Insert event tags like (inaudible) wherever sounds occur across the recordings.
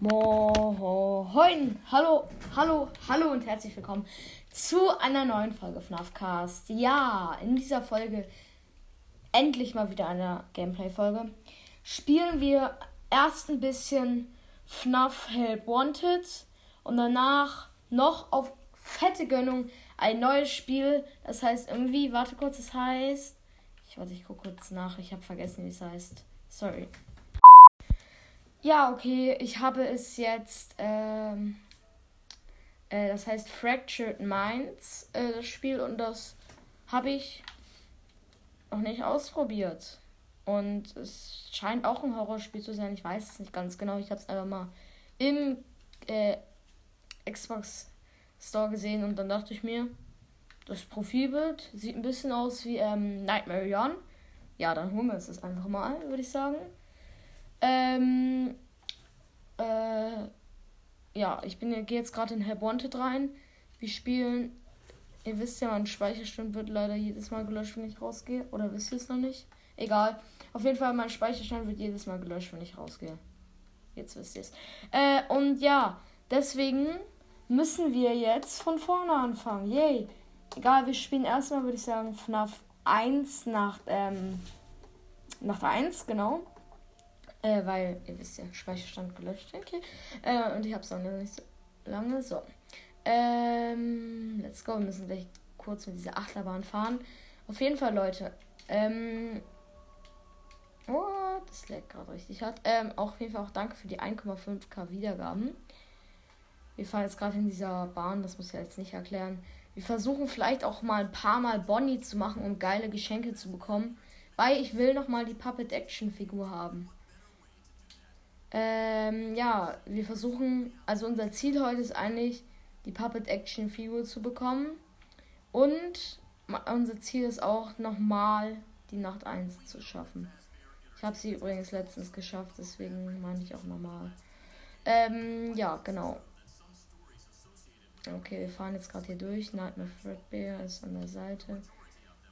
Moin, hallo, hallo, hallo und herzlich willkommen zu einer neuen Folge FNAF Cast. Ja, in dieser Folge endlich mal wieder eine Gameplay-Folge. Spielen wir erst ein bisschen FNAF Help Wanted und danach noch auf fette Gönnung ein neues Spiel. Das heißt irgendwie, warte kurz, das heißt. Ich warte, ich gucke kurz nach. Ich habe vergessen, wie es heißt. Sorry. Ja, okay, ich habe es jetzt, ähm, äh, das heißt Fractured Minds, äh, das Spiel, und das habe ich noch nicht ausprobiert. Und es scheint auch ein Horrorspiel zu sein. Ich weiß es nicht ganz genau. Ich habe es einfach mal im äh, Xbox Store gesehen und dann dachte ich mir, das Profilbild sieht ein bisschen aus wie ähm, Nightmare Young. Ja, dann holen wir es das einfach mal, würde ich sagen. Ähm, äh, ja, ich bin gehe jetzt gerade in Help Wanted rein. Wir spielen. Ihr wisst ja, mein Speicherstand wird leider jedes Mal gelöscht, wenn ich rausgehe. Oder wisst ihr es noch nicht? Egal. Auf jeden Fall, mein Speicherstand wird jedes Mal gelöscht, wenn ich rausgehe. Jetzt wisst ihr es. Äh, und ja, deswegen müssen wir jetzt von vorne anfangen. Yay. Egal, wir spielen erstmal, würde ich sagen, FNAF 1 nach, ähm, nach der 1, genau. Äh, weil, ihr wisst ja, Speicherstand gelöscht. Okay. Äh, und ich habe es auch noch nicht so lange. So. Ähm, let's go. Wir müssen gleich kurz mit dieser Achterbahn fahren. Auf jeden Fall, Leute. Ähm, oh, das lag gerade richtig hat. Ähm, auch auf jeden Fall auch danke für die 1,5k Wiedergaben. Wir fahren jetzt gerade in dieser Bahn, das muss ich jetzt nicht erklären. Wir versuchen vielleicht auch mal ein paar Mal Bonnie zu machen, um geile Geschenke zu bekommen. Weil ich will noch mal die Puppet Action Figur haben. Ähm, ja, wir versuchen, also unser Ziel heute ist eigentlich, die Puppet Action Figur zu bekommen. Und unser Ziel ist auch nochmal die Nacht 1 zu schaffen. Ich habe sie übrigens letztens geschafft, deswegen meine ich auch nochmal. Ähm, ja, genau. Okay, wir fahren jetzt gerade hier durch. Nightmare Fredbear ist an der Seite.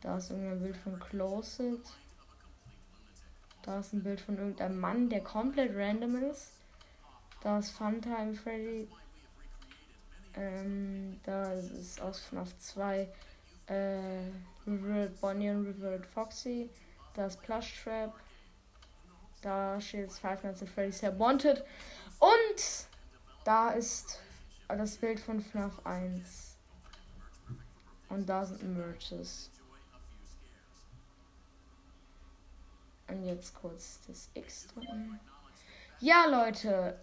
Da ist irgendein Bild von Closet. Da ist ein Bild von irgendeinem Mann, der komplett random ist. Da ist Funtime Freddy. Ähm, da ist aus FNAF 2 äh, Revered Bonnie und Revered Foxy. Da ist Plush Trap. Da steht jetzt Five Nights at Freddy's Have Wanted. Und da ist das Bild von FNAF 1. Und da sind Merches. Und jetzt kurz das X drücken. Ja, Leute.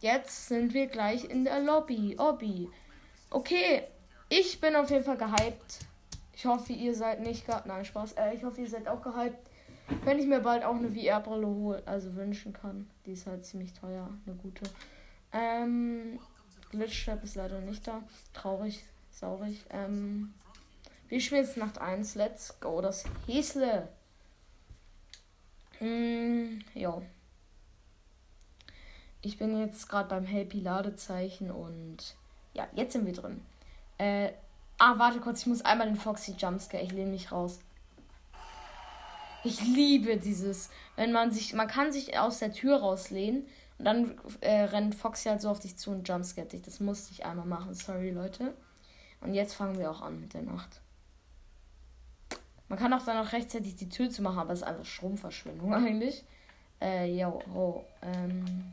Jetzt sind wir gleich in der Lobby. Lobby. Okay. Ich bin auf jeden Fall gehypt. Ich hoffe, ihr seid nicht gehypt. Nein, Spaß. Äh, ich hoffe, ihr seid auch gehypt. Wenn ich mir bald auch eine VR-Brille hole, also wünschen kann. Die ist halt ziemlich teuer. Eine gute. Ähm, Glitchtrap ist leider nicht da. Traurig, saurig. Ähm, wir spielen jetzt Nacht 1. Let's go. Das Häsle. Mm, ja. Ich bin jetzt gerade beim Happy Ladezeichen und ja, jetzt sind wir drin. Äh, ah, warte kurz, ich muss einmal den Foxy Jumpscare. Ich lehne mich raus. Ich liebe dieses, wenn man sich, man kann sich aus der Tür rauslehnen und dann äh, rennt Foxy halt so auf dich zu und jumpscare dich. Das musste ich einmal machen. Sorry, Leute. Und jetzt fangen wir auch an mit der Nacht. Man kann auch dann noch rechtzeitig die Tür zu machen, aber es ist einfach Stromverschwendung (laughs) eigentlich. Äh, yo, oh, ähm.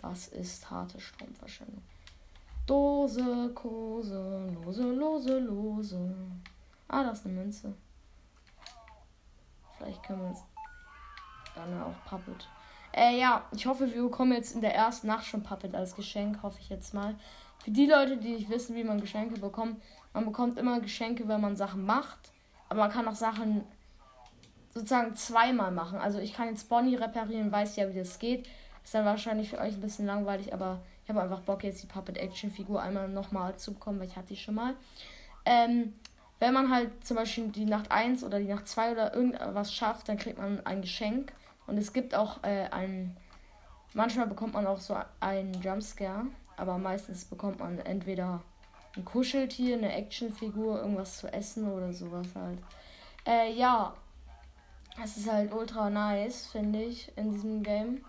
Was ist harte Stromverschwendung? Dose, Kose, lose, lose, lose. Ah, das ist eine Münze. Vielleicht können wir uns dann auch Puppet. Äh, ja, ich hoffe, wir bekommen jetzt in der ersten Nacht schon Puppet als Geschenk, hoffe ich jetzt mal. Für die Leute, die nicht wissen, wie man Geschenke bekommt, man bekommt immer Geschenke, wenn man Sachen macht. Aber man kann auch Sachen sozusagen zweimal machen. Also ich kann jetzt Bonnie reparieren, weiß ja, wie das geht. Ist dann wahrscheinlich für euch ein bisschen langweilig, aber ich habe einfach Bock, jetzt die Puppet Action Figur einmal nochmal zu bekommen, weil ich hatte die schon mal. Ähm, wenn man halt zum Beispiel die Nacht 1 oder die Nacht 2 oder irgendwas schafft, dann kriegt man ein Geschenk. Und es gibt auch äh, ein. Manchmal bekommt man auch so einen Jumpscare, aber meistens bekommt man entweder ein Kuscheltier, eine Actionfigur, irgendwas zu essen oder sowas halt. Äh, ja. Es ist halt ultra nice, finde ich, in diesem Game.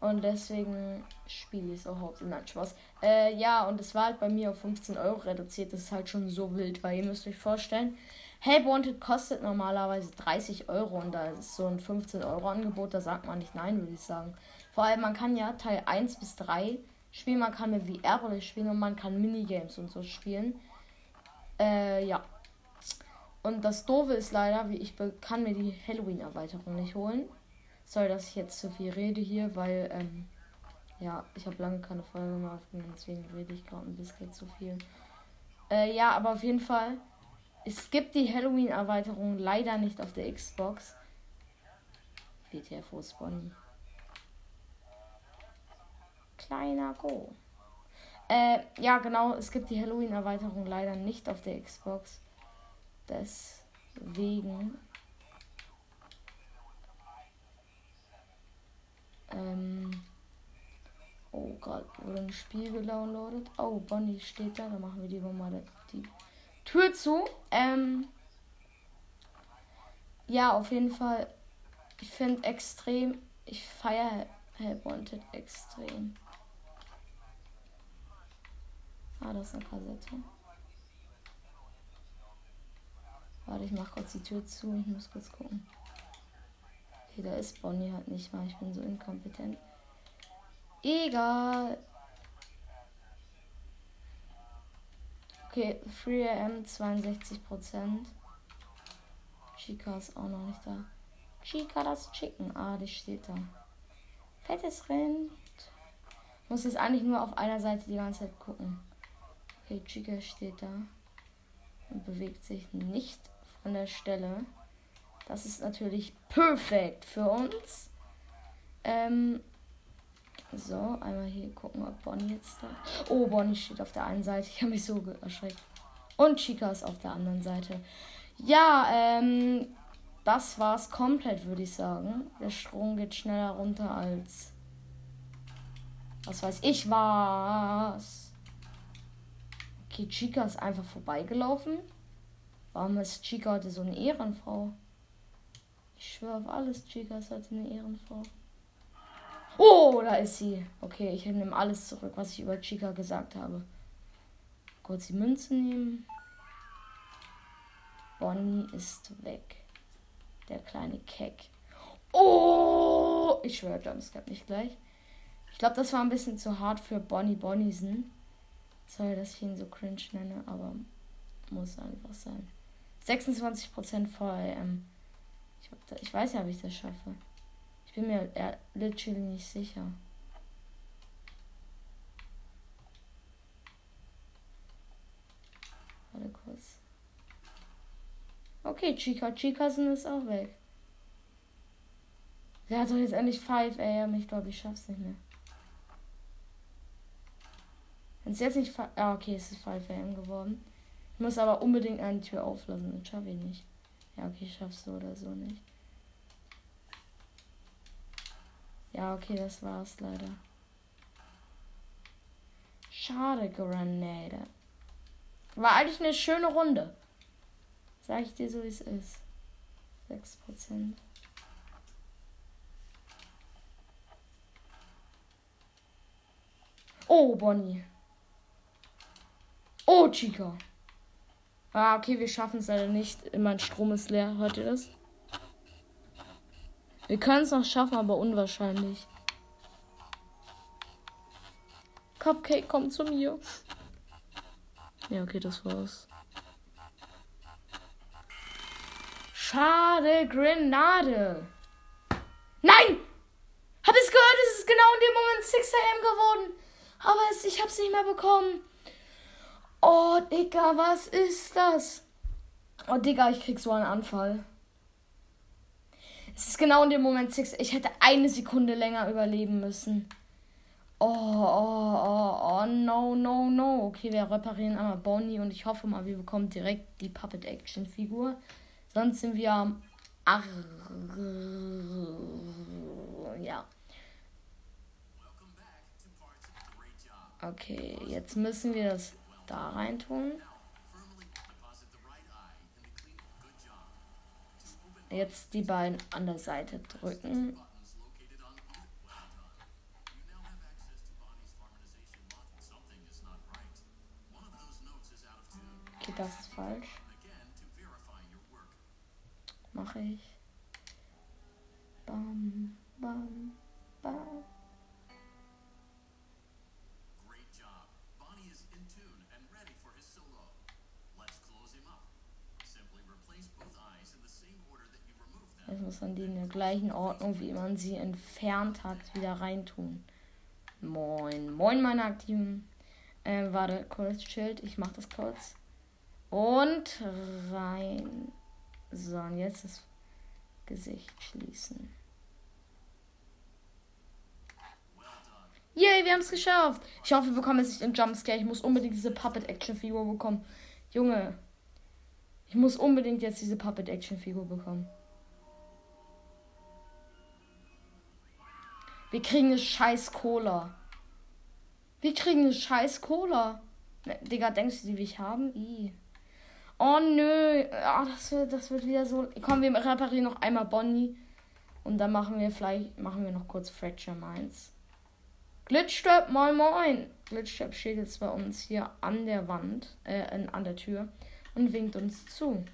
Und deswegen spiele ich es auch hauptsächlich. Nein, Spaß. Äh, ja, und es war halt bei mir auf 15 Euro reduziert. Das ist halt schon so wild, weil ihr müsst euch vorstellen, Help Wanted kostet normalerweise 30 Euro und da ist so ein 15 Euro Angebot, da sagt man nicht nein, würde ich sagen. Vor allem, man kann ja Teil 1 bis 3 spielen, man kann mit VR spielen und man kann Minigames und so spielen. Äh, ja. Und das Doofe ist leider, wie ich kann mir die Halloween-Erweiterung nicht holen. Sorry, dass ich jetzt zu viel rede hier, weil, ähm, ja, ich habe lange keine Folge mehr aufgenommen, deswegen rede ich gerade ein bisschen zu viel. Äh, ja, aber auf jeden Fall, es gibt die Halloween-Erweiterung leider nicht auf der Xbox. WTF, wo Bonnie? Kleiner Go. Äh, ja, genau, es gibt die Halloween-Erweiterung leider nicht auf der Xbox. Deswegen Ähm oh Gott, wurde ein Spiel gedownloadet. Oh, Bonnie steht da. Dann machen wir lieber mal die Tür zu. Ähm ja, auf jeden Fall. Ich finde extrem. Ich feiere Help Wanted extrem. Ah, das ist eine Kassette. Warte, ich mach kurz die Tür zu. Ich muss kurz gucken. Okay, da ist Bonnie halt nicht mal. Ich bin so inkompetent. Egal. Okay, 3am 62%. Chica ist auch noch nicht da. Chica das Chicken. Ah, die steht da. Fettes Rind. Muss jetzt eigentlich nur auf einer Seite die ganze Zeit gucken. Okay, Chica steht da. Und bewegt sich nicht von der Stelle. Das ist natürlich perfekt für uns. Ähm, so, einmal hier gucken, ob Bonnie jetzt da. Oh, Bonnie steht auf der einen Seite. Ich habe mich so erschreckt. Und Chica ist auf der anderen Seite. Ja, ähm, das war's komplett, würde ich sagen. Der Strom geht schneller runter als. Was weiß ich was. Okay, Chica ist einfach vorbeigelaufen. Warum ist Chica heute so eine Ehrenfrau? Ich schwöre auf alles, Chica ist halt eine Ehrenfrau. Oh, da ist sie. Okay, ich nehme alles zurück, was ich über Chica gesagt habe. Kurz die Münze nehmen. Bonnie ist weg. Der kleine Keck. Oh! Ich schwöre, Jumpscare nicht gleich. Ich glaube, das war ein bisschen zu hart für Bonnie Bonnisen. Sorry, dass ich ihn so cringe nenne, aber muss einfach sein. 26% VM. Ich, ich weiß ja, ob ich das schaffe. Ich bin mir äh, literally nicht sicher. Warte kurz. Okay, Chica. Chica sind ist auch weg. Der hat doch jetzt endlich 5 AM. Ich glaube, ich schaff's nicht mehr. Wenn es jetzt nicht. Ah, okay, es ist 5 AM geworden. Ich muss aber unbedingt eine Tür auflassen. Das schaffe ich nicht. Ja, okay, ich schaff's so oder so nicht. Ja, okay, das war's leider. Schade, Granade. War eigentlich eine schöne Runde. Sag ich dir so, wie es ist. 6%. Oh, Bonnie. Oh, Chica. Ah, okay, wir schaffen es leider nicht. Mein Strom ist leer. Hört ihr das? Wir können es noch schaffen, aber unwahrscheinlich. Cupcake kommt zu mir. Ja, okay, das war's. Schade, Grenade. Nein! Hab es gehört, es ist genau in dem Moment 6 am geworden. Aber es, ich hab's nicht mehr bekommen. Oh, Digga, was ist das? Oh, Digga, ich krieg so einen Anfall. Es ist genau in dem Moment Six. Ich hätte eine Sekunde länger überleben müssen. Oh, oh, oh, oh, no, no, no. Okay, wir reparieren einmal Bonnie und ich hoffe mal, wir bekommen direkt die Puppet-Action-Figur. Sonst sind wir am. Ar ja. Okay, jetzt müssen wir das da rein tun. Jetzt die beiden an der Seite drücken. Okay, das ist falsch. Mache ich. Bam, bam, bam. Muss man die in der gleichen Ordnung, wie man sie entfernt hat, wieder reintun. Moin, moin, meine Aktiven. Äh, warte, kurz, chillt. Ich mach das kurz. Und rein. So, und jetzt das Gesicht schließen. Yay, wir haben es geschafft. Ich hoffe, wir bekommen jetzt nicht den Jumpscare. Ich muss unbedingt diese Puppet-Action-Figur bekommen. Junge, ich muss unbedingt jetzt diese Puppet-Action-Figur bekommen. Wir kriegen eine scheiß Cola. Wir kriegen eine scheiß Cola. Ne, Digga, denkst du, die will ich haben? I. Oh nö. Ah, das, wird, das wird wieder so. Komm, wir reparieren noch einmal Bonnie. Und dann machen wir vielleicht, machen wir noch kurz Fracture Mines. Glitchtrap, moin moin. Glitchtrap steht jetzt bei uns hier an der Wand, äh, an der Tür und winkt uns zu.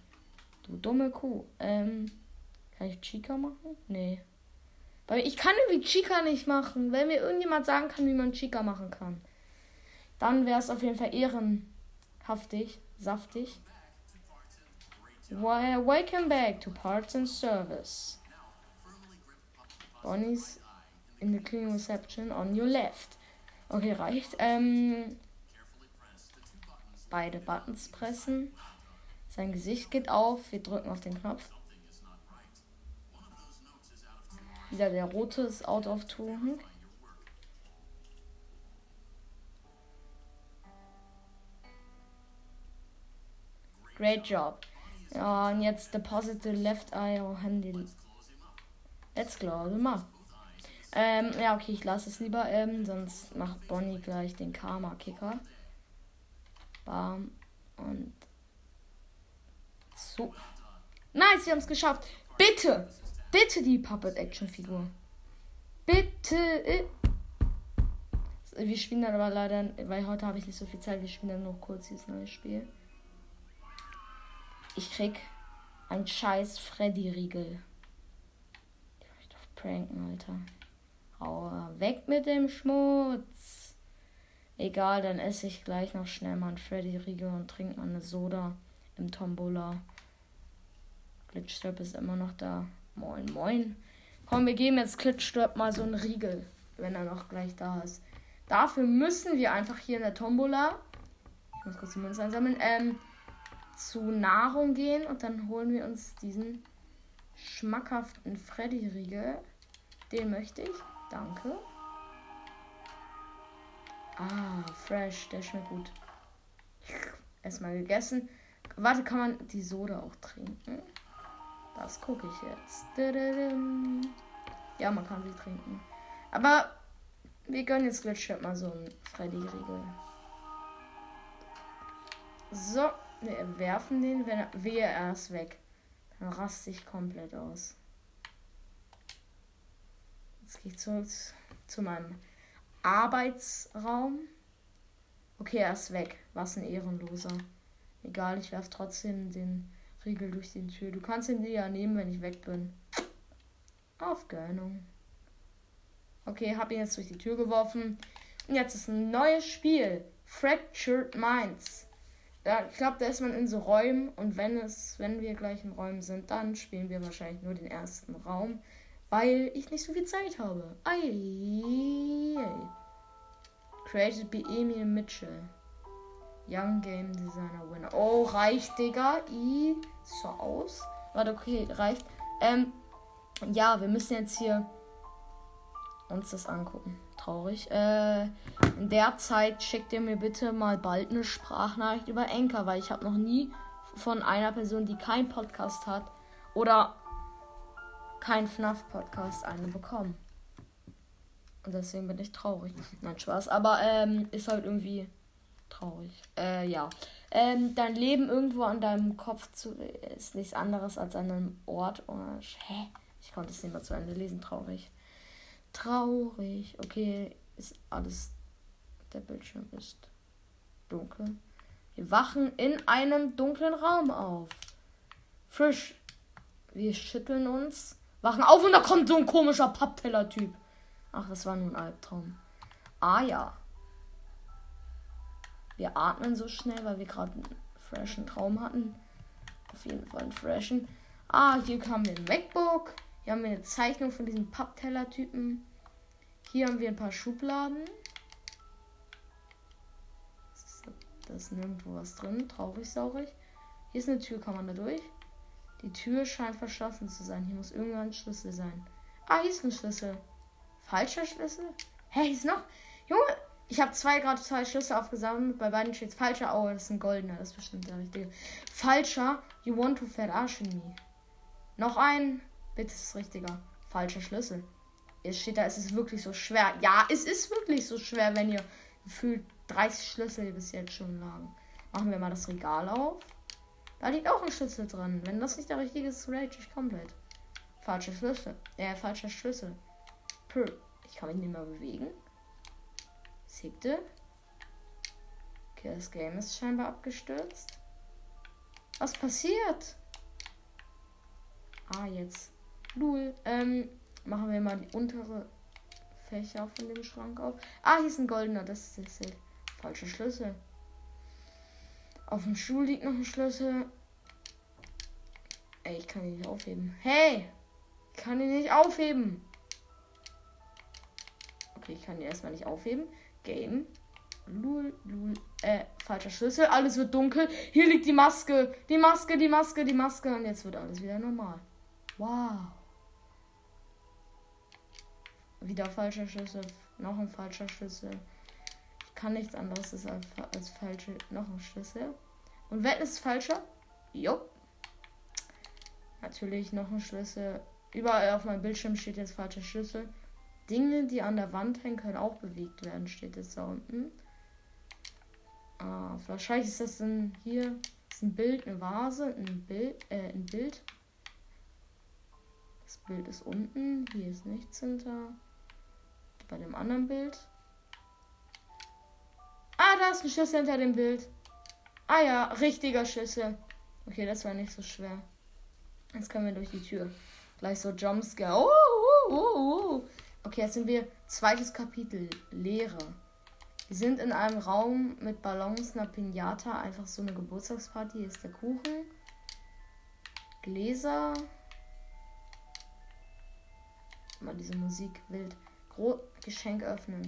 Du dumme Kuh. Ähm, kann ich Chica machen? Nee. Ich kann irgendwie Chica nicht machen. Wenn mir irgendjemand sagen kann, wie man Chica machen kann, dann wäre es auf jeden Fall ehrenhaftig, saftig. Welcome back to Parts and Service. Bonnie's in the clean reception on your left. Okay, reicht. Ähm, beide Buttons pressen. Sein Gesicht geht auf. Wir drücken auf den Knopf. Wieder der rote ist out of tune. Great job. Ja, und jetzt deposit the left eye or handy. Let's close him up. Ähm, ja, okay, ich lasse es lieber, ähm, sonst macht Bonnie gleich den Karma-Kicker. Bam. Und so. Nice, wir haben es geschafft. Bitte! Bitte die Puppet-Action-Figur. Bitte. Wir spielen dann aber leider, weil heute habe ich nicht so viel Zeit, wir spielen dann noch kurz dieses neue Spiel. Ich krieg ein scheiß Freddy-Riegel. Ich doch pranken, Alter. Hau weg mit dem Schmutz. Egal, dann esse ich gleich noch schnell mal einen Freddy-Riegel und trinke mal eine Soda im Tombola. Glitchstrap ist immer noch da. Moin, moin. Komm, wir geben jetzt Klitschstirb mal so einen Riegel, wenn er noch gleich da ist. Dafür müssen wir einfach hier in der Tombola, ich muss kurz die Münze einsammeln, ähm, zu Nahrung gehen und dann holen wir uns diesen schmackhaften Freddy-Riegel. Den möchte ich. Danke. Ah, fresh, der schmeckt gut. Erstmal gegessen. Warte, kann man die Soda auch trinken? Das gucke ich jetzt. Ja, man kann sie trinken. Aber wir gönnen jetzt Glitchtrap mal so einen Freddy-Riegel. So, wir werfen den, wenn er, er ist weg. Dann raste ich komplett aus. Jetzt gehe ich zurück zu meinem Arbeitsraum. Okay, er ist weg. Was ein Ehrenloser. Egal, ich werfe trotzdem den Riegel durch die Tür. Du kannst ihn dir ja nehmen, wenn ich weg bin. Auf Gönnung. Okay, hab ihn jetzt durch die Tür geworfen. Und jetzt ist ein neues Spiel. Fractured Minds. Da, ich glaube, da ist man in so Räumen und wenn es, wenn wir gleich in Räumen sind, dann spielen wir wahrscheinlich nur den ersten Raum, weil ich nicht so viel Zeit habe. Ei. Created by Emil Mitchell. Young Game Designer Winner. Oh, reicht, Digga. I. So aus. Warte, okay, reicht. Ähm, ja, wir müssen jetzt hier uns das angucken. Traurig. Äh, in der Zeit schickt ihr mir bitte mal bald eine Sprachnachricht über Enker, weil ich habe noch nie von einer Person, die keinen Podcast hat oder kein FNAF-Podcast eine bekommen. Und deswegen bin ich traurig. Nein, Spaß. Aber ähm, ist halt irgendwie Traurig. Äh, ja. Ähm, dein Leben irgendwo an deinem Kopf zu, ist nichts anderes als an einem Ort. Oh, hä? Ich konnte es nicht mehr zu Ende lesen. Traurig. Traurig. Okay, ist alles. Der Bildschirm ist dunkel. Wir wachen in einem dunklen Raum auf. Frisch. Wir schütteln uns, wachen auf und da kommt so ein komischer Pappteller-Typ. Ach, das war nur ein Albtraum. Ah ja. Wir atmen so schnell, weil wir gerade einen freshen Traum hatten. Auf jeden Fall einen freshen. Ah, hier haben wir ein MacBook. Hier haben wir eine Zeichnung von diesem Pappteller-Typen. Hier haben wir ein paar Schubladen. Da ist nirgendwo was drin. Traurig, saurig. Hier ist eine Tür, kann man da durch? Die Tür scheint verschlossen zu sein. Hier muss irgendwann ein Schlüssel sein. Ah, hier ist ein Schlüssel. Falscher Schlüssel? Hä, hier ist noch. Junge, ich habe zwei gerade zwei Schlüssel aufgesammelt. Bei beiden steht falscher. Oh, das ist ein goldener. Das ist bestimmt der richtige. Falscher. You want to verarschen me. Noch ein. Bitte ist es richtiger. Falscher Schlüssel. Jetzt steht da, es ist wirklich so schwer. Ja, es ist wirklich so schwer, wenn ihr gefühlt 30 Schlüssel bis jetzt schon lagen. Machen wir mal das Regal auf. Da liegt auch ein Schlüssel drin. Wenn das nicht der richtige ist, rage ich komplett. Falscher Schlüssel. Äh, falscher Schlüssel. Puh. Ich kann mich nicht mehr bewegen. Siegte. Okay, das Game ist scheinbar abgestürzt. Was passiert? Ah, jetzt. Lul. Ähm, machen wir mal die untere Fächer von dem Schrank auf. Ah, hier ist ein goldener. Das ist der Safe. Falscher Schlüssel. Auf dem Stuhl liegt noch ein Schlüssel. Ey, ich kann ihn nicht aufheben. Hey! Ich kann ihn nicht aufheben. Okay, ich kann ihn erstmal nicht aufheben. Game. Lul, lul. Äh, falscher Schlüssel. Alles wird dunkel. Hier liegt die Maske. Die Maske, die Maske, die Maske. Und jetzt wird alles wieder normal. Wow. Wieder falscher Schlüssel. Noch ein falscher Schlüssel kann nichts anderes als, als falsche. Noch ein Schlüssel. Und wenn ist falscher? Jo. Natürlich noch ein Schlüssel. Überall auf meinem Bildschirm steht jetzt falscher Schlüssel. Dinge, die an der Wand hängen, können auch bewegt werden, steht jetzt da unten. Ah, wahrscheinlich ist das dann hier ist ein Bild, eine Vase, ein Bild, äh, ein Bild. Das Bild ist unten, hier ist nichts hinter. Bei dem anderen Bild Ah, da ist ein Schlüssel hinter dem Bild. Ah ja, richtiger Schlüssel. Okay, das war nicht so schwer. Jetzt können wir durch die Tür. Gleich so Jumpscare. Oh, oh, oh, oh. Okay, jetzt sind wir zweites Kapitel. Lehre. Wir sind in einem Raum mit Ballons, einer Pinata. Einfach so eine Geburtstagsparty. Hier ist der Kuchen. Gläser. Mal diese Musik wild. Gro Geschenk öffnen.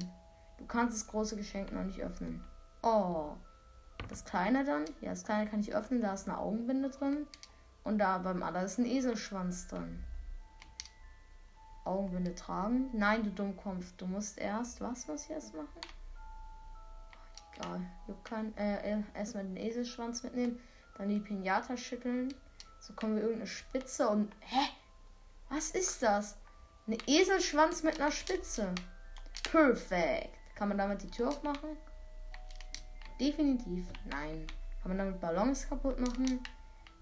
Du kannst das große Geschenk noch nicht öffnen. Oh. Das kleine dann? Ja, das kleine kann ich öffnen. Da ist eine Augenbinde drin. Und da beim anderen ist ein Eselschwanz drin. Augenbinde tragen. Nein, du Dummkopf. Du musst erst. Was muss ich jetzt machen? Egal. Du kannst äh, äh, erstmal den Eselschwanz mitnehmen. Dann die Pinata schütteln. So kommen wir irgendeine Spitze und. Hä? Was ist das? Eine Eselschwanz mit einer Spitze. Perfekt. Kann man damit die Tür aufmachen? Definitiv nein. Kann man damit Ballons kaputt machen?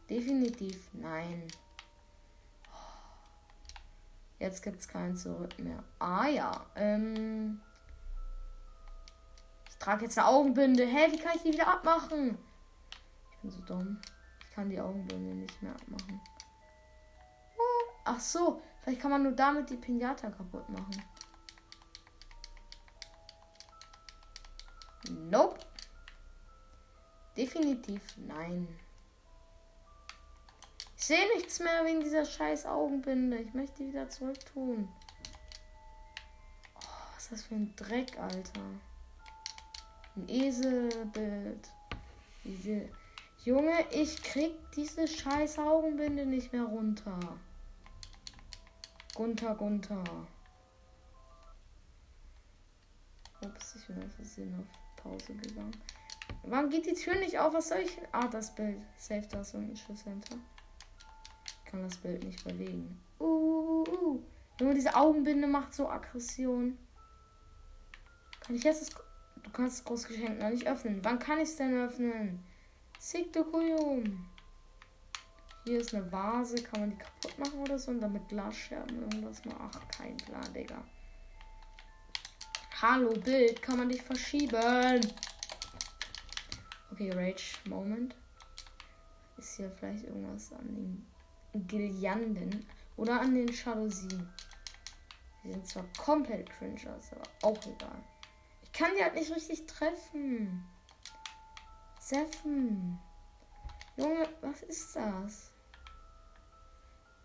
Definitiv nein. Jetzt gibt es kein Zurück mehr. Ah ja. Ähm ich trage jetzt eine Augenbinde. Hä, wie kann ich die wieder abmachen? Ich bin so dumm. Ich kann die Augenbinde nicht mehr abmachen. Ach so, vielleicht kann man nur damit die Pinata kaputt machen. Nope. Definitiv nein. Sehe nichts mehr wegen dieser scheiß Augenbinde. Ich möchte die wieder zurück tun. Oh, was ist das für ein Dreck, Alter? Ein Eselbild. Diese Junge, ich krieg diese scheiß Augenbinde nicht mehr runter. Gunter, Gunter. Ups, ich bin aus Versehen auf Pause gegangen. Warum geht die Tür nicht auf? Was soll ich? Ah, das Bild. Safe, da ist so ein Schlüssel hinter. Kann das Bild nicht bewegen. Uh, uh, uh. Nur diese Augenbinde macht so Aggression. Kann ich jetzt das. Du kannst das große Geschenk noch nicht öffnen. Wann kann ich es denn öffnen? Sick de Kuyum. Hier ist eine Vase. Kann man die kaputt machen oder so? Und dann mit Glasscherben irgendwas machen? Ach, kein Plan, Digga. Hallo, Bild, kann man dich verschieben? Okay, Rage Moment. Ist hier vielleicht irgendwas an den Gillianden oder an den Jalousien. Die sind zwar komplett cringe, aber auch egal. Ich kann die halt nicht richtig treffen. Seffen. Junge, was ist das?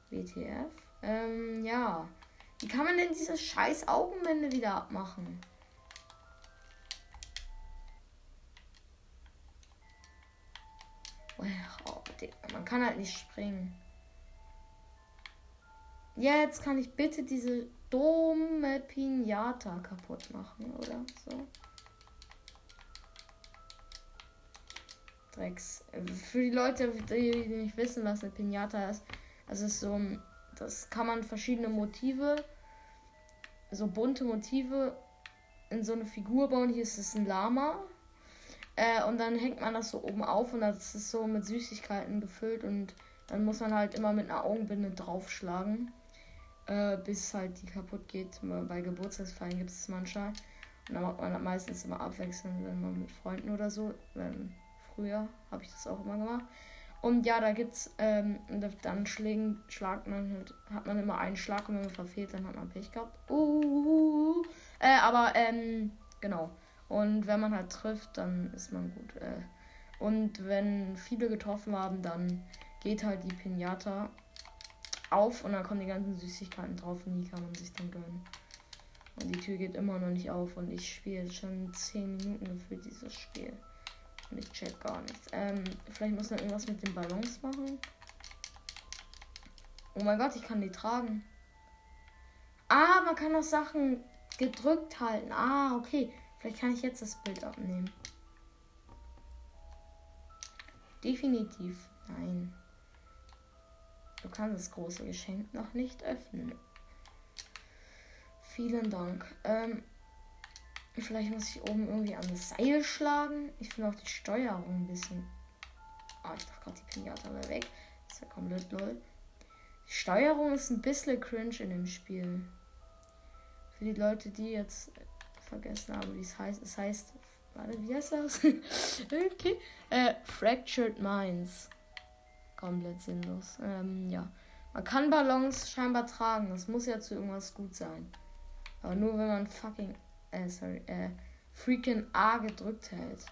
WTF? Ähm, ja. Wie kann man denn diese scheiß Augenwände wieder abmachen? Oh, man kann halt nicht springen. Jetzt kann ich bitte diese dumme Pinata kaputt machen, oder so. Drecks. Für die Leute, die nicht wissen, was eine Pinata ist, also ist so, das kann man verschiedene Motive, so bunte Motive in so eine Figur bauen. Hier ist es ein Lama. Äh, und dann hängt man das so oben auf und das ist so mit Süßigkeiten gefüllt und dann muss man halt immer mit einer Augenbinde draufschlagen äh, bis halt die kaputt geht. Bei Geburtstagsfeiern gibt es manchmal. Und dann macht man meistens immer abwechselnd, wenn man mit Freunden oder so. Wenn, früher habe ich das auch immer gemacht. Und ja, da gibt's, ähm, dann schlägen, schlagt man halt, hat man immer einen Schlag und wenn man verfehlt, dann hat man Pech gehabt. Uh, äh, aber, ähm, genau. Und wenn man halt trifft, dann ist man gut. Äh. Und wenn viele getroffen haben, dann geht halt die Pinata auf und dann kommen die ganzen Süßigkeiten drauf und die kann man sich dann gönnen. Und die Tür geht immer noch nicht auf und ich spiele schon 10 Minuten gefühlt dieses Spiel. Und ich check gar nichts. Ähm, vielleicht muss man irgendwas mit den Ballons machen. Oh mein Gott, ich kann die tragen. Ah, man kann auch Sachen gedrückt halten. Ah, okay. Vielleicht kann ich jetzt das Bild abnehmen. Definitiv. Nein. Du kannst das große Geschenk noch nicht öffnen. Vielen Dank. Ähm, vielleicht muss ich oben irgendwie an das Seil schlagen. Ich finde auch die Steuerung ein bisschen. Ah, ich dachte gerade, die Pinata wäre weg. Das ist ja komplett lol. Die Steuerung ist ein bisschen cringe in dem Spiel. Für die Leute, die jetzt vergessen haben, wie es heißt. Es heißt. Warte, wie heißt das? (laughs) okay. Äh, Fractured Minds komplett sinnlos. Ähm, ja. Man kann Ballons scheinbar tragen. Das muss ja zu irgendwas gut sein. Aber nur wenn man fucking. Äh, sorry, äh, freaking A gedrückt hält.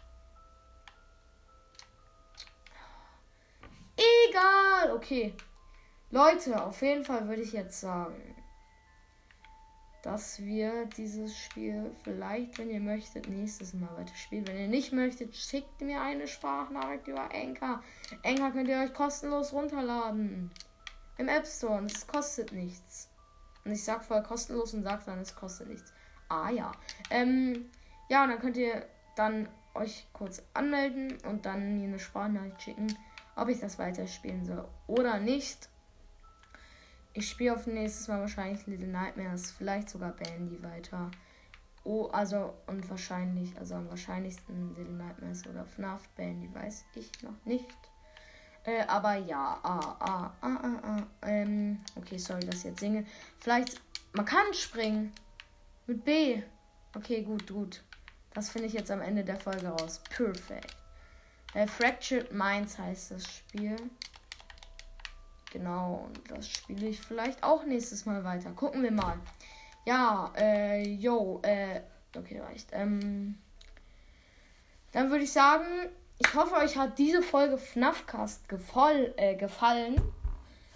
Egal, okay. Leute, auf jeden Fall würde ich jetzt sagen, dass wir dieses Spiel vielleicht, wenn ihr möchtet, nächstes Mal weiterspielen. Wenn ihr nicht möchtet, schickt mir eine Sprachnachricht über Enka. Enka könnt ihr euch kostenlos runterladen. Im App Store und es kostet nichts. Und ich sag voll kostenlos und sag dann, es kostet nichts. Ah ja. Ähm, ja, und dann könnt ihr dann euch kurz anmelden und dann mir eine Sprachnachricht schicken, ob ich das weiterspielen soll oder nicht. Ich spiele auf nächstes Mal wahrscheinlich Little Nightmares, vielleicht sogar Bandy weiter. Oh, also und wahrscheinlich, also am wahrscheinlichsten Little Nightmares oder FNAF Bandy, weiß ich noch nicht. Äh, aber ja, ah, ah, ah, ah, ah. Ähm, okay, sorry, dass ich jetzt singe. Vielleicht, man kann springen. Mit B. Okay, gut, gut. Das finde ich jetzt am Ende der Folge raus. Perfekt. Äh, Fractured Minds heißt das Spiel. Genau, und das spiele ich vielleicht auch nächstes Mal weiter. Gucken wir mal. Ja, äh, yo, äh, okay, reicht. Ähm, dann würde ich sagen, ich hoffe, euch hat diese Folge FNAFcast gefall, äh, gefallen.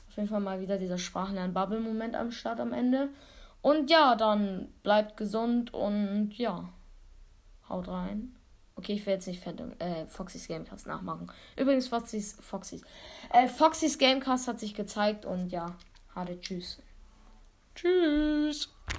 Auf jeden Fall mal wieder dieser Sprachlern-Bubble-Moment am Start am Ende. Und ja, dann bleibt gesund und ja, haut rein. Okay, ich will jetzt nicht Phantom, äh, Foxys Gamecast nachmachen. Übrigens, Foxys, Foxys. Äh, Foxys Gamecast hat sich gezeigt und ja, harte Tschüss. Tschüss.